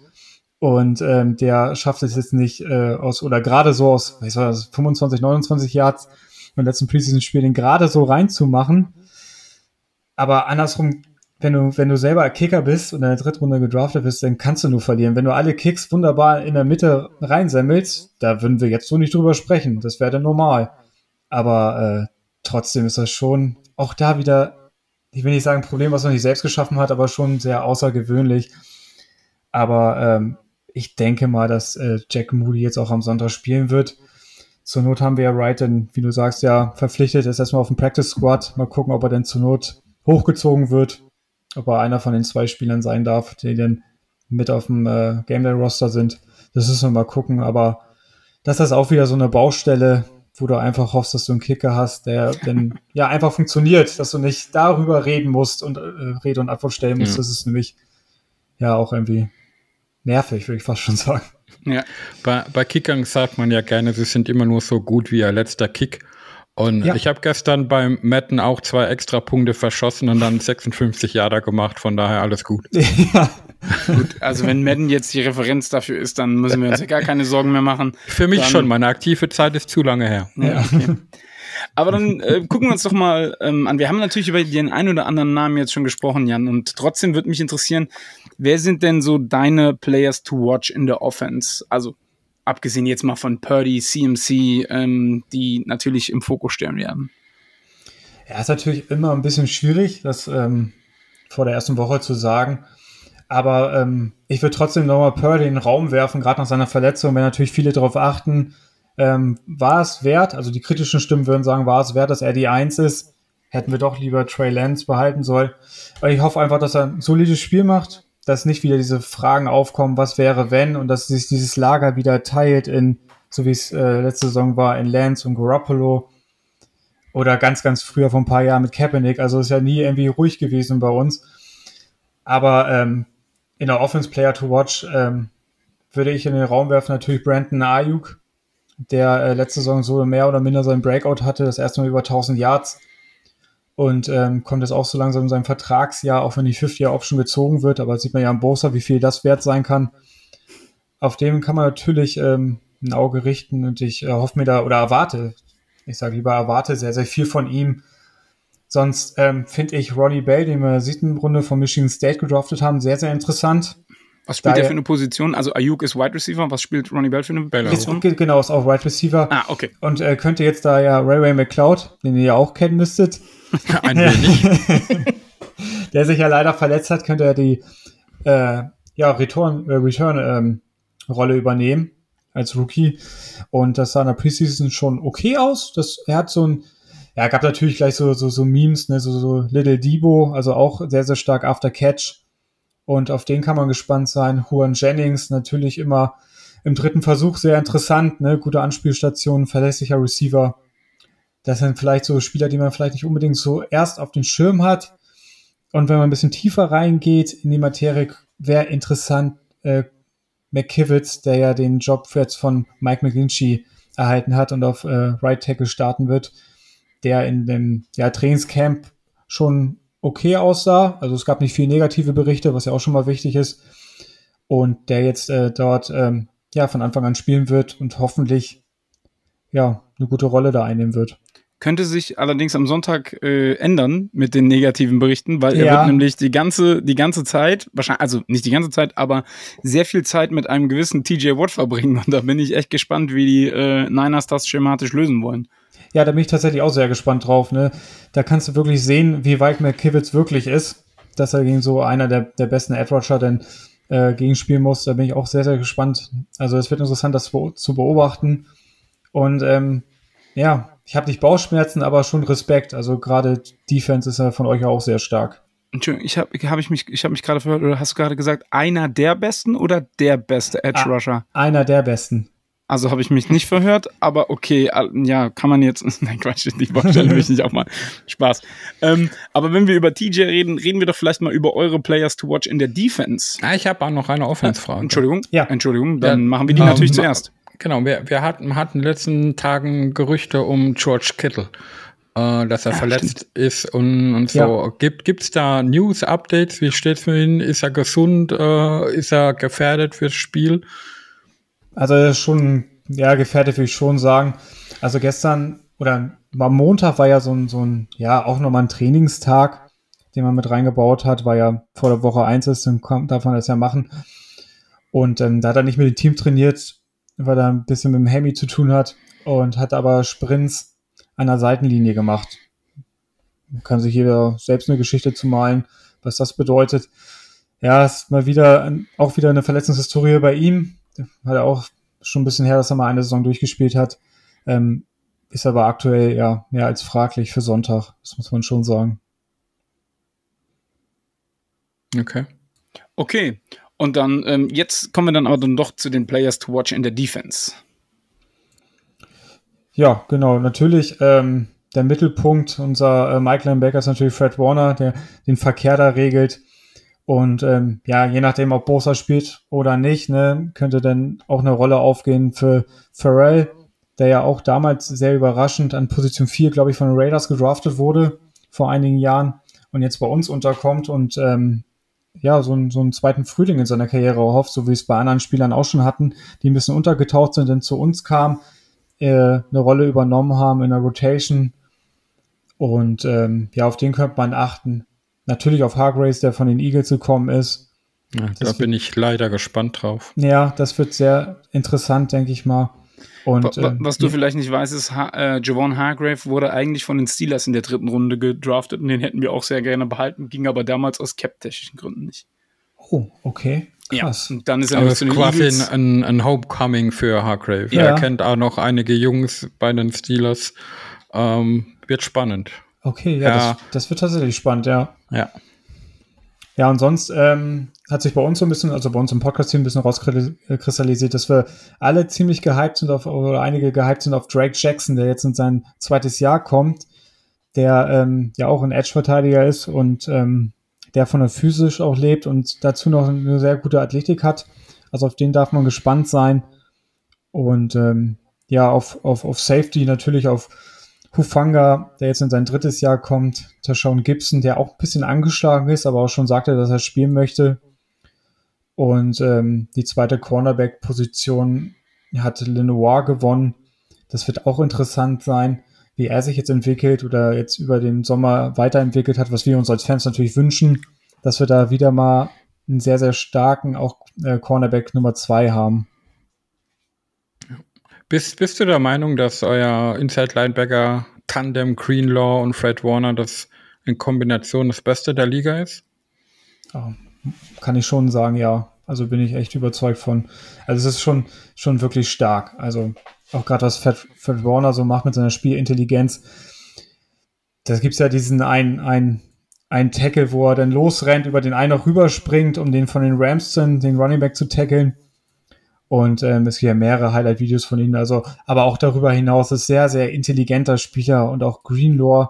und ähm, der schafft es jetzt nicht äh, aus, oder gerade so aus, was war das, 25, 29 Yards im letzten Preseason-Spiel, den gerade so reinzumachen. Aber andersrum wenn du, wenn du selber Kicker bist und in der dritten Runde gedraftet bist, dann kannst du nur verlieren. Wenn du alle Kicks wunderbar in der Mitte reinsemmelst, da würden wir jetzt so nicht drüber sprechen. Das wäre dann normal. Aber äh, trotzdem ist das schon auch da wieder, ich will nicht sagen ein Problem, was man nicht selbst geschaffen hat, aber schon sehr außergewöhnlich. Aber ähm, ich denke mal, dass äh, Jack Moody jetzt auch am Sonntag spielen wird. Zur Not haben wir ja Wright, denn, wie du sagst, ja verpflichtet, ist erstmal auf dem Practice Squad. Mal gucken, ob er denn zur Not hochgezogen wird ob er einer von den zwei Spielern sein darf, die dann mit auf dem äh, Game Day Roster sind. Das müssen wir mal gucken, aber das ist auch wieder so eine Baustelle, wo du einfach hoffst, dass du einen Kicker hast, der dann ja einfach funktioniert, dass du nicht darüber reden musst und äh, Rede und Antwort stellen musst. Ja. Das ist nämlich ja auch irgendwie nervig, würde ich fast schon sagen. Ja. Bei, bei Kickern sagt man ja gerne, sie sind immer nur so gut wie ihr letzter Kick. Und ja. ich habe gestern beim Matten auch zwei extra Punkte verschossen und dann 56 Jahre gemacht, von daher alles gut. Ja. gut, also wenn Madden jetzt die Referenz dafür ist, dann müssen wir uns ja gar keine Sorgen mehr machen. Für mich dann, schon, meine aktive Zeit ist zu lange her. Ja, okay. Aber dann äh, gucken wir uns doch mal ähm, an. Wir haben natürlich über den einen oder anderen Namen jetzt schon gesprochen, Jan. Und trotzdem würde mich interessieren, wer sind denn so deine Players to watch in der Offense? Also abgesehen jetzt mal von Purdy, CMC, ähm, die natürlich im Fokus stehen werden. Ja, ist natürlich immer ein bisschen schwierig, das ähm, vor der ersten Woche zu sagen. Aber ähm, ich würde trotzdem nochmal Purdy in den Raum werfen, gerade nach seiner Verletzung, wenn natürlich viele darauf achten, ähm, war es wert, also die kritischen Stimmen würden sagen, war es wert, dass er die Eins ist, hätten wir doch lieber Trey Lance behalten sollen. Aber ich hoffe einfach, dass er ein solides Spiel macht, dass nicht wieder diese Fragen aufkommen, was wäre wenn und dass sich dieses Lager wieder teilt in, so wie es äh, letzte Saison war, in Lance und Garoppolo oder ganz, ganz früher vor ein paar Jahren mit Kaepernick. Also ist ja nie irgendwie ruhig gewesen bei uns. Aber ähm, in der Offense Player to Watch ähm, würde ich in den Raum werfen natürlich Brandon Ayuk, der äh, letzte Saison so mehr oder minder seinen Breakout hatte, das erste Mal über 1000 Yards und ähm, kommt jetzt auch so langsam in sein Vertragsjahr, auch wenn die Fifth-Year-Option gezogen wird, aber sieht man ja am Bosa, wie viel das wert sein kann. Auf dem kann man natürlich ähm, ein Auge richten und ich äh, hoffe mir da oder erwarte, ich sage lieber erwarte sehr, sehr viel von ihm. Sonst ähm, finde ich Ronnie Bell, den wir in der siebten Runde von Michigan State gedraftet haben, sehr, sehr interessant. Was spielt er für eine Position? Also Ayuk ist Wide Receiver. Was spielt Ronnie Bell für eine Position? Genau, ist auch Wide Receiver. Ah, okay. Und äh, könnte jetzt da ja Ray Ray McCloud, den ihr ja auch kennen müsstet, Ein wenig. der sich ja leider verletzt hat, könnte er die äh, ja, Return, äh, Return ähm, Rolle übernehmen als Rookie. Und das sah in der Preseason schon okay aus. Das, er hat so ein, ja, gab natürlich gleich so, so, so Memes, ne, so, so Little Debo, also auch sehr, sehr stark After Catch. Und auf den kann man gespannt sein. Juan Jennings natürlich immer im dritten Versuch sehr interessant, ne, gute Anspielstation, verlässlicher Receiver. Das sind vielleicht so Spieler, die man vielleicht nicht unbedingt so erst auf den Schirm hat. Und wenn man ein bisschen tiefer reingeht in die Materie, wäre interessant, äh, McKivitz, der ja den Job jetzt von Mike McGlinchey erhalten hat und auf äh, Right Tackle starten wird, der in dem ja, Trainingscamp schon okay aussah. Also es gab nicht viel negative Berichte, was ja auch schon mal wichtig ist. und der jetzt äh, dort ähm, ja von Anfang an spielen wird und hoffentlich ja eine gute Rolle da einnehmen wird. Könnte sich allerdings am Sonntag äh, ändern mit den negativen Berichten, weil er Ja. wird nämlich die ganze, die ganze Zeit, wahrscheinlich, also nicht die ganze Zeit, aber sehr viel Zeit mit einem gewissen TJ Watt verbringen. Und da bin ich echt gespannt, wie die äh, Niners das schematisch lösen wollen. Ja, da bin ich tatsächlich auch sehr gespannt drauf. Ne? Da kannst du wirklich sehen, wie weit McKivitz wirklich ist, dass er gegen so einer der, der besten Edge Rusher denn äh, gegenspielen muss. Da bin ich auch sehr, sehr gespannt. Also es wird interessant, das zu zu beobachten. Und ähm, ja, ich habe nicht Bauchschmerzen, aber schon Respekt. Also gerade Defense ist ja von euch auch sehr stark. Entschuldigung, ich habe hab ich mich, ich hab mich gerade verhört, oder hast du gerade gesagt, einer der besten oder der beste Edge Ah. Rusher? Einer der besten. Also habe ich mich nicht verhört, aber okay, ja, kann man jetzt. Nein, Quatsch, die Baustelle will ich nicht auch mal. Spaß. Ähm, aber wenn wir über TJ reden, reden wir doch vielleicht mal über eure Players to watch in der Defense. Ah, ich habe auch noch eine Offense-Frage. Entschuldigung, Ja. Entschuldigung, dann Ja, machen wir die ähm, natürlich zuerst. Genau, wir, wir hatten, hatten in den letzten Tagen Gerüchte um George Kittle, äh, dass er verletzt ist und, und so. Ja. Gibt gibt's da News, Updates? Wie steht's für ihn? Ist er gesund? Äh, ist er gefährdet fürs Spiel? Also schon, ja, gefährdet würde ich schon sagen. Also gestern oder am Montag war ja so ein, so ein, ja, auch nochmal ein Trainingstag, den man mit reingebaut hat, weil ja vor der Woche eins ist, dann kann, darf man das ja machen. Und ähm, da hat er nicht mit dem Team trainiert, weil er ein bisschen mit dem Hemi zu tun hat und hat aber Sprints an der Seitenlinie gemacht. Man kann sich jeder selbst eine Geschichte zu malen, was das bedeutet. Ja, ist mal wieder, auch wieder eine Verletzungshistorie bei ihm. Hat er auch schon ein bisschen her, dass er mal eine Saison durchgespielt hat. Ähm, ist aber aktuell ja mehr als fraglich für Sonntag. Das muss man schon sagen. Okay. Okay. Und dann, ähm, jetzt kommen wir dann aber dann doch zu den Players to watch in der Defense. Ja, genau. Natürlich ähm, der Mittelpunkt unser äh, Mike Linebacker ist natürlich Fred Warner, der den Verkehr da regelt. Und ähm, ja, je nachdem, ob Bosa spielt oder nicht, ne, könnte dann auch eine Rolle aufgehen für Pharrell, der ja auch damals sehr überraschend an Position 4, glaube ich, von den Raiders gedraftet wurde vor einigen Jahren und jetzt bei uns unterkommt und ähm, ja, so, einen- so einen zweiten Frühling in seiner Karriere erhofft, so wie es bei anderen Spielern auch schon hatten, die ein bisschen untergetaucht sind, denn zu uns kam, äh, eine Rolle übernommen haben in der Rotation. Und ähm, ja, auf den könnte man achten. Natürlich auf Hargraves, der von den Eagles gekommen ist. Ja, da Das bin ich leider gespannt drauf. Ja, das wird sehr interessant, denke ich mal. Und ähm, Was du ja, vielleicht nicht weißt, ist, ha äh, Javon Hargrave wurde eigentlich von den Steelers in der dritten Runde gedraftet und den hätten wir auch sehr gerne behalten, ging aber damals aus cap-technischen Gründen nicht. Oh, okay. Krass. Ja, und dann ist er es zu den quasi Eagles. ein, ein, ein Homecoming für Hargrave. Ja. Er kennt auch noch einige Jungs bei den Steelers. Ähm, wird spannend. Okay, ja, Ja. Das, das wird tatsächlich spannend, ja. Ja. Ja, und sonst ähm, hat sich bei uns so ein bisschen, also bei uns im Podcast-Team ein bisschen rauskristallisiert, dass wir alle ziemlich gehypt sind auf, oder einige gehypt sind auf Drake Jackson, der jetzt in sein zweites Jahr kommt, der ähm, ja auch ein Edge-Verteidiger ist und ähm, der von der physisch auch lebt und dazu noch eine sehr gute Athletik hat. Also auf den darf man gespannt sein. Und ähm, ja, auf, auf, auf Safety natürlich auf Hufanga, der jetzt in sein drittes Jahr kommt, Tashawn Gibson, der auch ein bisschen angeschlagen ist, aber auch schon sagte, dass er spielen möchte. Und ähm, die zweite Cornerback-Position hat Lenoir gewonnen. Das wird auch interessant sein, wie er sich jetzt entwickelt oder jetzt über den Sommer weiterentwickelt hat, was wir uns als Fans natürlich wünschen, dass wir da wieder mal einen sehr, sehr starken auch äh, Cornerback Nummer zwei haben. Bist, bist du der Meinung, dass euer Inside Linebacker Tandem Greenlaw und Fred Warner das in Kombination das Beste der Liga ist? Ja, kann ich schon sagen, ja. Also bin ich echt überzeugt von. Also es ist schon, schon wirklich stark. Also auch gerade was Fred, Fred Warner so macht mit seiner Spielintelligenz. Da gibt's ja diesen einen, einen, einen Tackle, wo er dann losrennt, über den einen noch rüberspringt, um den von den Rams den Running Back zu tackeln. Und ähm, es gibt ja mehrere Highlight-Videos von ihm. Also, aber auch darüber hinaus ist sehr, sehr intelligenter Spieler und auch Greenlaw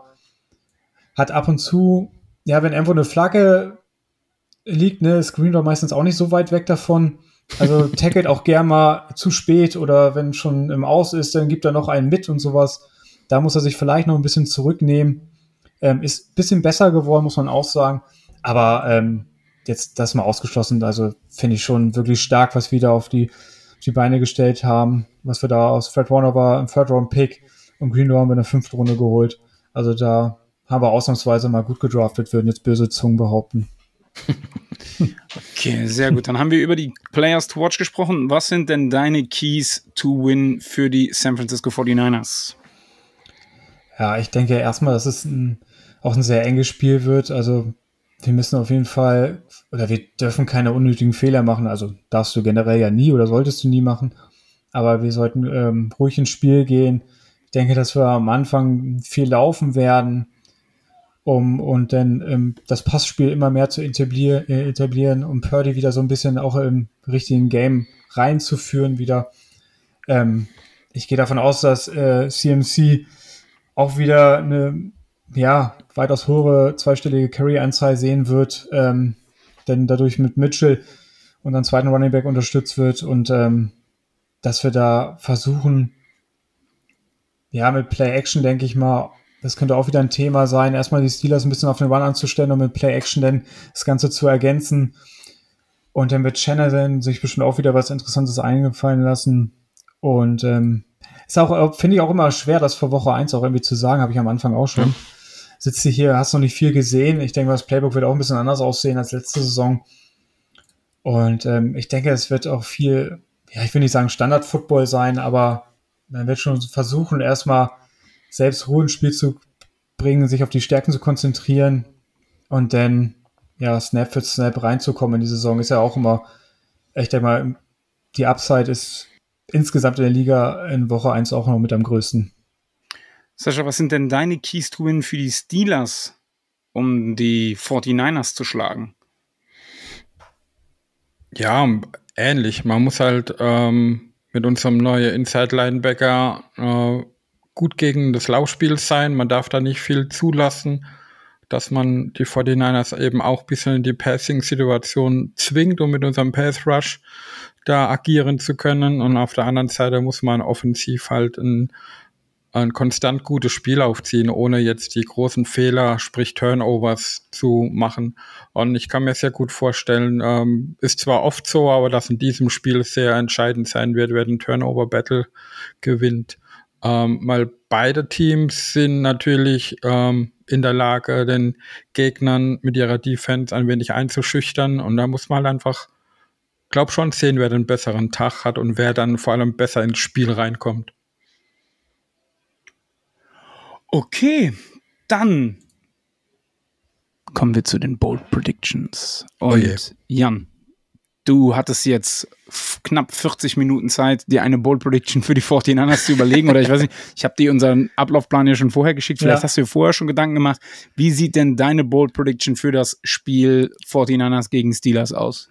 hat ab und zu, ja, wenn irgendwo eine Flagge liegt, ne, ist Greenlaw meistens auch nicht so weit weg davon. Also tackelt auch gern mal zu spät oder wenn schon im Aus ist, dann gibt er noch einen mit und sowas. Da muss er sich vielleicht noch ein bisschen zurücknehmen. Ähm, ist ein bisschen besser geworden, muss man auch sagen. Aber ähm, jetzt das mal ausgeschlossen. Also finde ich schon wirklich stark, was wir da auf die, auf die Beine gestellt haben. Was wir da aus Fred Warner war, im Third Round Pick und Greenlaw haben wir in der fünften Runde geholt. Also da haben wir ausnahmsweise mal gut gedraftet, würden jetzt böse Zungen behaupten. okay, sehr gut. Dann haben wir über die Players to Watch gesprochen. Was sind denn deine Keys to Win für die San Francisco 49ers? Ja, ich denke erstmal, dass es ein, auch ein sehr enges Spiel wird. Also wir müssen auf jeden Fall, oder wir dürfen keine unnötigen Fehler machen. Also darfst du generell ja nie oder solltest du nie machen. Aber wir sollten ähm, ruhig ins Spiel gehen. Ich denke, dass wir am Anfang viel laufen werden, um und dann ähm, das Passspiel immer mehr zu etablieren, äh, etablieren, um Purdy wieder so ein bisschen auch im richtigen Game reinzuführen wieder. Ähm, ich gehe davon aus, dass äh, CMC auch wieder eine ja, weitaus höhere zweistellige Carry-Anzahl sehen wird, ähm, denn dadurch mit Mitchell dann zweiten Running Back unterstützt wird und ähm, dass wir da versuchen, ja, mit Play-Action, denke ich mal, das könnte auch wieder ein Thema sein, erstmal die Steelers ein bisschen auf den Run anzustellen und mit Play-Action dann das Ganze zu ergänzen. Und dann wird Shanahan sich bestimmt auch wieder was Interessantes eingefallen lassen. Und ähm, ist auch, finde ich auch immer schwer, das vor Woche eins auch irgendwie zu sagen, habe ich am Anfang auch schon. Ja. Sitzt hier, hast noch nicht viel gesehen. Ich denke, das Playbook wird auch ein bisschen anders aussehen als letzte Saison. Und ähm, ich denke, es wird auch viel, ja, ich will nicht sagen Standard-Football sein, aber man wird schon versuchen, erstmal selbst Ruhe ins Spiel zu bringen, sich auf die Stärken zu konzentrieren und dann ja Snap für Snap reinzukommen in die Saison ist ja auch immer, ich denke mal, die Upside ist insgesamt in der Liga in Woche 1 auch noch mit am größten. Sascha, was sind denn deine Keys to win für die Steelers, um die 49ers zu schlagen? Ja, ähnlich. Man muss halt ähm, mit unserem neuen Inside Linebacker äh, gut gegen das Laufspiel sein. Man darf da nicht viel zulassen, dass man die 49ers eben auch ein bisschen in die Passing-Situation zwingt, um mit unserem Pass-Rush da agieren zu können. Und auf der anderen Seite muss man offensiv halt ein, ein konstant gutes Spiel aufziehen, ohne jetzt die großen Fehler, sprich Turnovers zu machen. Und ich kann mir sehr gut vorstellen, ähm, ist zwar oft so, aber dass in diesem Spiel sehr entscheidend sein wird, wer den Turnover-Battle gewinnt ähm, weil beide Teams sind natürlich ähm, in der Lage, den Gegnern mit ihrer Defense ein wenig einzuschüchtern und da muss man halt einfach, glaub schon sehen, wer den besseren Tag hat und wer dann vor allem besser ins Spiel reinkommt. Okay, dann kommen wir zu den Bold Predictions. Und oh Jan, du hattest jetzt knapp 40 Minuten Zeit, dir eine Bold Prediction für die 49ers zu überlegen. Oder ich weiß nicht, ich habe dir unseren Ablaufplan ja schon vorher geschickt. Vielleicht ja. hast du dir vorher schon Gedanken gemacht. Wie sieht denn deine Bold Prediction für das Spiel 49ers gegen Steelers aus?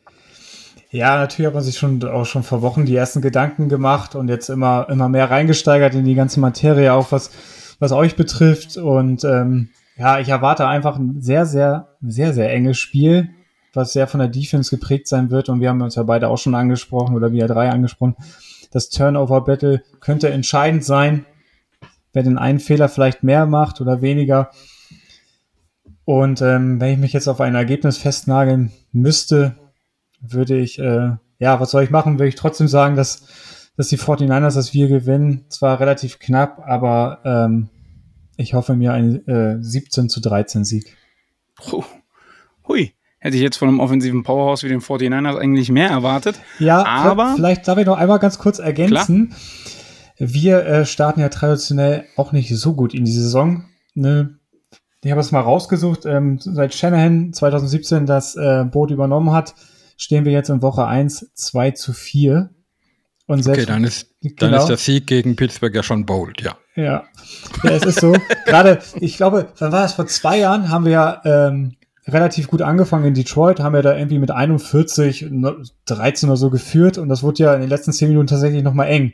Ja, natürlich hat man sich schon auch schon vor Wochen die ersten Gedanken gemacht und jetzt immer, immer mehr reingesteigert in die ganze Materie, auch was, was euch betrifft. Und ähm, ja, ich erwarte einfach ein sehr, sehr, sehr, sehr enges Spiel was sehr von der Defense geprägt sein wird. Und wir haben uns ja beide auch schon angesprochen oder wir drei angesprochen. Das Turnover-Battle könnte entscheidend sein, wer den einen Fehler vielleicht mehr macht oder weniger. Und ähm, wenn ich mich jetzt auf ein Ergebnis festnageln müsste, würde ich, äh, ja, was soll ich machen? Würde ich trotzdem sagen, dass, dass die 49ers das wir gewinnen. Zwar relativ knapp, aber ähm, ich hoffe mir ein äh, 17 zu 13 Sieg. Hui hätte ich jetzt von einem offensiven Powerhouse wie den 49ers eigentlich mehr erwartet. Ja, aber vielleicht darf ich noch einmal ganz kurz ergänzen. Klar. Wir äh, starten ja traditionell auch nicht so gut in die Saison. Ne? Ich habe es mal rausgesucht. Ähm, seit Shanahan 2017 das äh, Boot übernommen hat, stehen wir jetzt in Woche 1 2 zu 4. Und selbst, okay, dann ist, dann genau. ist der Sieg gegen Pittsburgh ja schon bold, ja. Ja, ja es ist so. Gerade, ich glaube, wann war das? Vor zwei Jahren haben wir ja ähm, relativ gut angefangen in Detroit, haben wir da irgendwie mit 41, 13 oder so geführt und das wurde ja in den letzten 10 Minuten tatsächlich nochmal eng.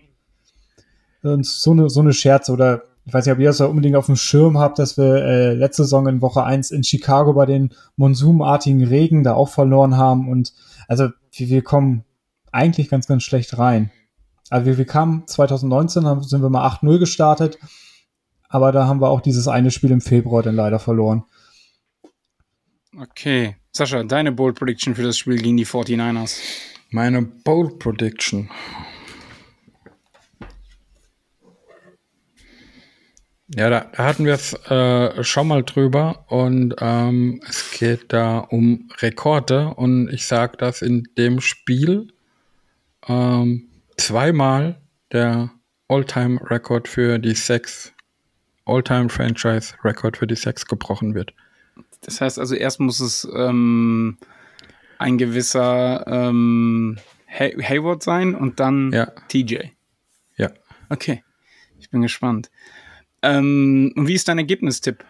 Und so eine, so eine Scherze oder ich weiß nicht, ob ihr das da unbedingt auf dem Schirm habt, dass wir äh, letzte Saison in Woche 1 in Chicago bei den monsumartigen Regen da auch verloren haben und also wir, wir kommen eigentlich ganz, ganz schlecht rein. Also wir, wir kamen 2019, haben, sind wir mal 8-0 gestartet, aber da haben wir auch dieses eine Spiel im Februar dann leider verloren. Okay. Sascha, deine Bold Prediction für das Spiel gegen die 49ers. Meine Bold Prediction. Ja, da, da hatten wir es äh, schon mal drüber und ähm, es geht da um Rekorde und ich sage, dass in dem Spiel ähm, zweimal der All-Time-Rekord für die sechs All-Time-Franchise-Rekord für die sechs gebrochen wird. Das heißt also, erst muss es ähm, ein gewisser ähm, Hay Hayward sein und dann Ja. TJ. Ja. Okay, ich bin gespannt. Ähm, und wie ist dein Ergebnistipp?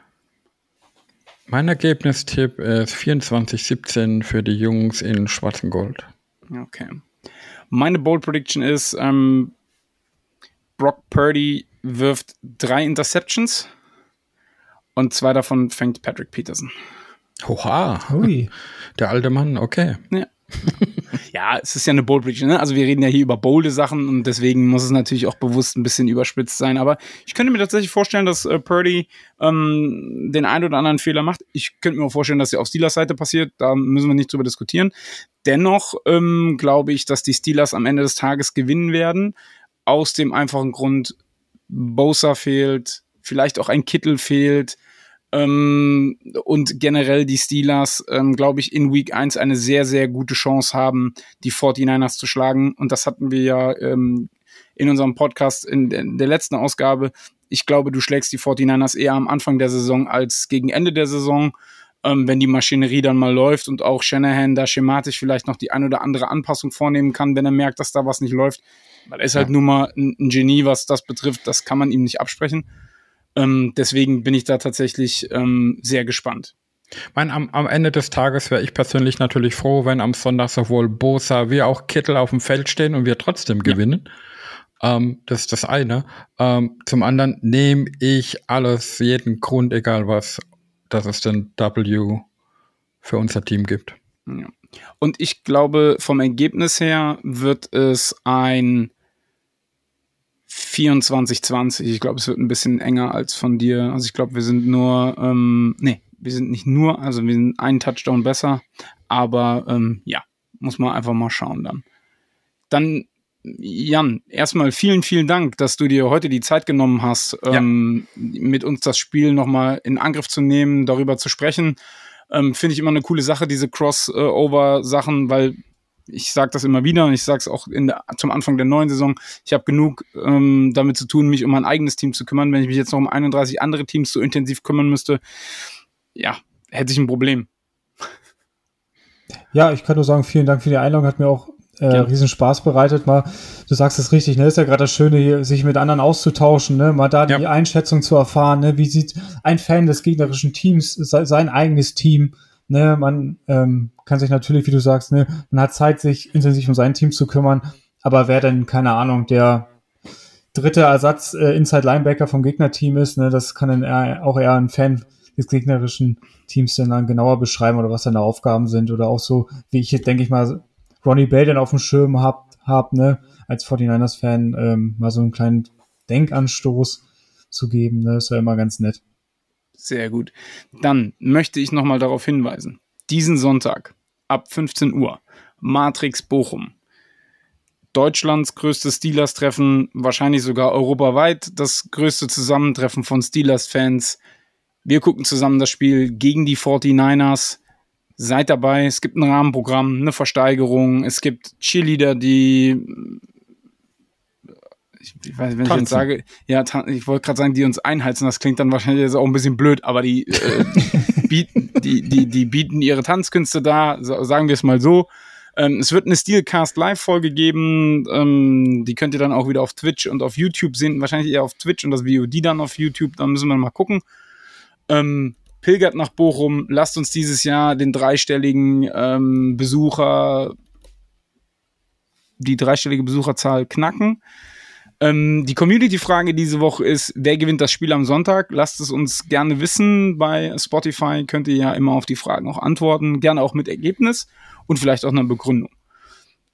Mein Ergebnistipp ist 24-17 für die Jungs in schwarzem Gold. Okay. Meine Bold Prediction ist, ähm, Brock Purdy wirft drei Interceptions und zwei davon fängt Patrick Peterson. Oha, Ui. der alte Mann, okay. Ja. ja, es ist ja eine Bold Prediction, ne? Also wir reden ja hier über bolde Sachen und deswegen muss es natürlich auch bewusst ein bisschen überspitzt sein. Aber ich könnte mir tatsächlich vorstellen, dass äh, Purdy ähm, den einen oder anderen Fehler macht. Ich könnte mir auch vorstellen, dass er auf Steelers Seite passiert. Da müssen wir nicht drüber diskutieren. Dennoch ähm, glaube ich, dass die Steelers am Ende des Tages gewinnen werden. Aus dem einfachen Grund, Bosa fehlt, vielleicht auch ein Kittel fehlt. Ähm, und generell die Steelers, ähm, glaube ich, in Week 1 eine sehr, sehr gute Chance haben, die 49ers zu schlagen. Und das hatten wir ja ähm, in unserem Podcast in in der letzten Ausgabe. Ich glaube, du schlägst die 49ers eher am Anfang der Saison als gegen Ende der Saison, ähm, wenn die Maschinerie dann mal läuft und auch Shanahan da schematisch vielleicht noch die ein oder andere Anpassung vornehmen kann, wenn er merkt, dass da was nicht läuft. Weil er ist halt Ja. nun mal ein, ein Genie, was das betrifft. Das kann man ihm nicht absprechen. Ähm, deswegen bin ich da tatsächlich ähm, sehr gespannt. Mein, am, am Ende des Tages wäre ich persönlich natürlich froh, wenn am Sonntag sowohl Bosa wie auch Kittel auf dem Feld stehen und wir trotzdem gewinnen. Ähm, das ist das eine. Ähm, zum anderen nehme ich alles, jeden Grund, egal was, dass es den W für unser Team gibt. Ja. Und ich glaube, vom Ergebnis her wird es ein 24-20. Ich glaube, es wird ein bisschen enger als von dir. Also ich glaube, wir sind nur, ähm, nee, wir sind nicht nur, also wir sind einen Touchdown besser. Aber ähm, ja, muss man einfach mal schauen dann. Dann, Jan, erstmal vielen, vielen Dank, dass du dir heute die Zeit genommen hast, ähm, mit uns das Spiel nochmal in Angriff zu nehmen, darüber zu sprechen. Ähm, Finde ich immer eine coole Sache, diese Crossover-Sachen, weil ich sage das immer wieder und ich sage es auch in der, zum Anfang der neuen Saison. Ich habe genug ähm, damit zu tun, mich um mein eigenes Team zu kümmern. Wenn ich mich jetzt noch um 31 andere Teams so intensiv kümmern müsste, ja, hätte ich ein Problem. Ja, ich kann nur sagen, vielen Dank für die Einladung. Hat mir auch äh, riesen Spaß bereitet. Mal, du sagst es richtig, ne? Ist ja gerade das Schöne hier, sich mit anderen auszutauschen, ne? Mal da die Ja. Einschätzung zu erfahren, ne? Wie sieht ein Fan des gegnerischen Teams se sein eigenes Team? Ne? Man ähm, kann sich natürlich, wie du sagst, ne? Man hat Zeit, sich intensiv um sein Team zu kümmern. Aber wer denn, keine Ahnung, der dritte Ersatz äh, Inside Linebacker vom Gegnerteam ist, ne? Das kann dann eher, auch eher ein Fan des gegnerischen Teams dann, dann genauer beschreiben oder was seine Aufgaben sind oder auch so, wie ich jetzt, denke ich mal, Ronnie Bell dann auf dem Schirm hab, hab ne, als 49ers-Fan ähm, mal so einen kleinen Denkanstoß zu geben, ne, ist ja immer ganz nett. Sehr gut. Dann möchte ich nochmal darauf hinweisen. Diesen Sonntag ab 15 Uhr Matrix Bochum. Deutschlands größtes Steelers-Treffen, wahrscheinlich sogar europaweit das größte Zusammentreffen von Steelers-Fans. Wir gucken zusammen das Spiel gegen die 49ers. Seid dabei. Es gibt ein Rahmenprogramm, eine Versteigerung. Es gibt Cheerleader, die ich, ich weiß, wenn ich Tanzen. jetzt sage, ja, ich wollte gerade sagen, die uns einheizen, das klingt dann wahrscheinlich jetzt auch ein bisschen blöd, aber die, äh, bieten, die, die, die bieten ihre Tanzkünste da, sagen wir es mal so. Ähm, es wird eine Steelcast Live-Folge geben, ähm, die könnt ihr dann auch wieder auf Twitch und auf YouTube sehen, wahrscheinlich eher auf Twitch und das VOD dann auf YouTube, da müssen wir mal gucken. Ähm, pilgert nach Bochum, lasst uns dieses Jahr den dreistelligen ähm, Besucher, die dreistellige Besucherzahl knacken. Ähm, die Community-Frage diese Woche ist, wer gewinnt das Spiel am Sonntag? Lasst es uns gerne wissen. Bei Spotify könnt ihr ja immer auf die Fragen auch antworten. Gerne auch mit Ergebnis und vielleicht auch einer Begründung.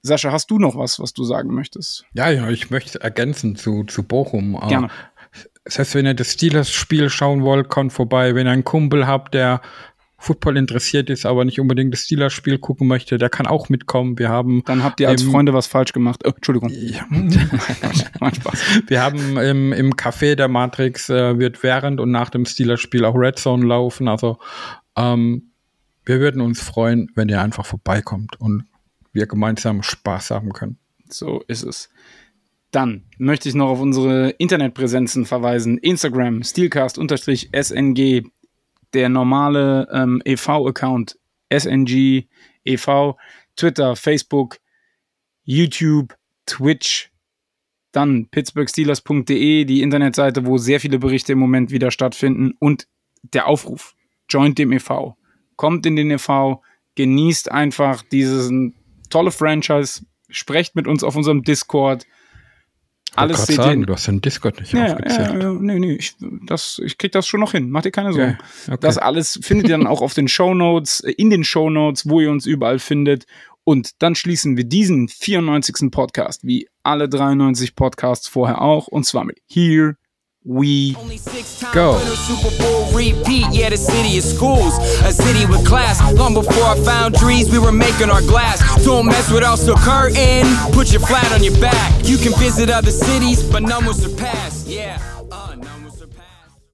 Sascha, hast du noch was, was du sagen möchtest? Ja, ja, ich möchte ergänzen zu, zu Bochum. Äh, Gerne. Das heißt, wenn ihr das Steelers-Spiel schauen wollt, kommt vorbei. Wenn ihr einen Kumpel habt, der Football interessiert ist, aber nicht unbedingt das Steelers-Spiel gucken möchte, der kann auch mitkommen. Wir haben Dann habt ihr als im- Freunde was falsch gemacht. Oh, Entschuldigung. ja, Spaß. Wir haben im, im Café der Matrix äh, wird während und nach dem Steelers-Spiel auch Red Zone laufen. Also ähm, wir würden uns freuen, wenn ihr einfach vorbeikommt und wir gemeinsam Spaß haben können. So ist es. Dann möchte ich noch auf unsere Internetpräsenzen verweisen. Instagram, Steelcast-SNG, der normale ähm, EV-Account, SNG e.V., Twitter, Facebook, YouTube, Twitch, dann pittsburghsteelers.de, die Internetseite, wo sehr viele Berichte im Moment wieder stattfinden und der Aufruf, joint dem e.V., kommt in den e.V., genießt einfach dieses tolle Franchise, sprecht mit uns auf unserem Discord. Alles ihr. sagen, du hast den Discord nicht ja, aufgezählt. ja, nee, nee, ich, das, ich krieg das schon noch hin. Mach dir keine Sorgen. Okay. Das alles findet ihr dann auch auf den Shownotes, äh, in den Shownotes, wo ihr uns überall findet. Und dann schließen wir diesen 94. Podcast, wie alle 93 Podcasts vorher auch, und zwar mit Here We Only six time Go. Super Bowl repeat. Yeah, the city of schools, a city with class. Long before I found trees, we were making our glass. Don't mess with us, so curtain. Put your flat on your back. You can visit other cities, but none will surpass. Yeah, uh,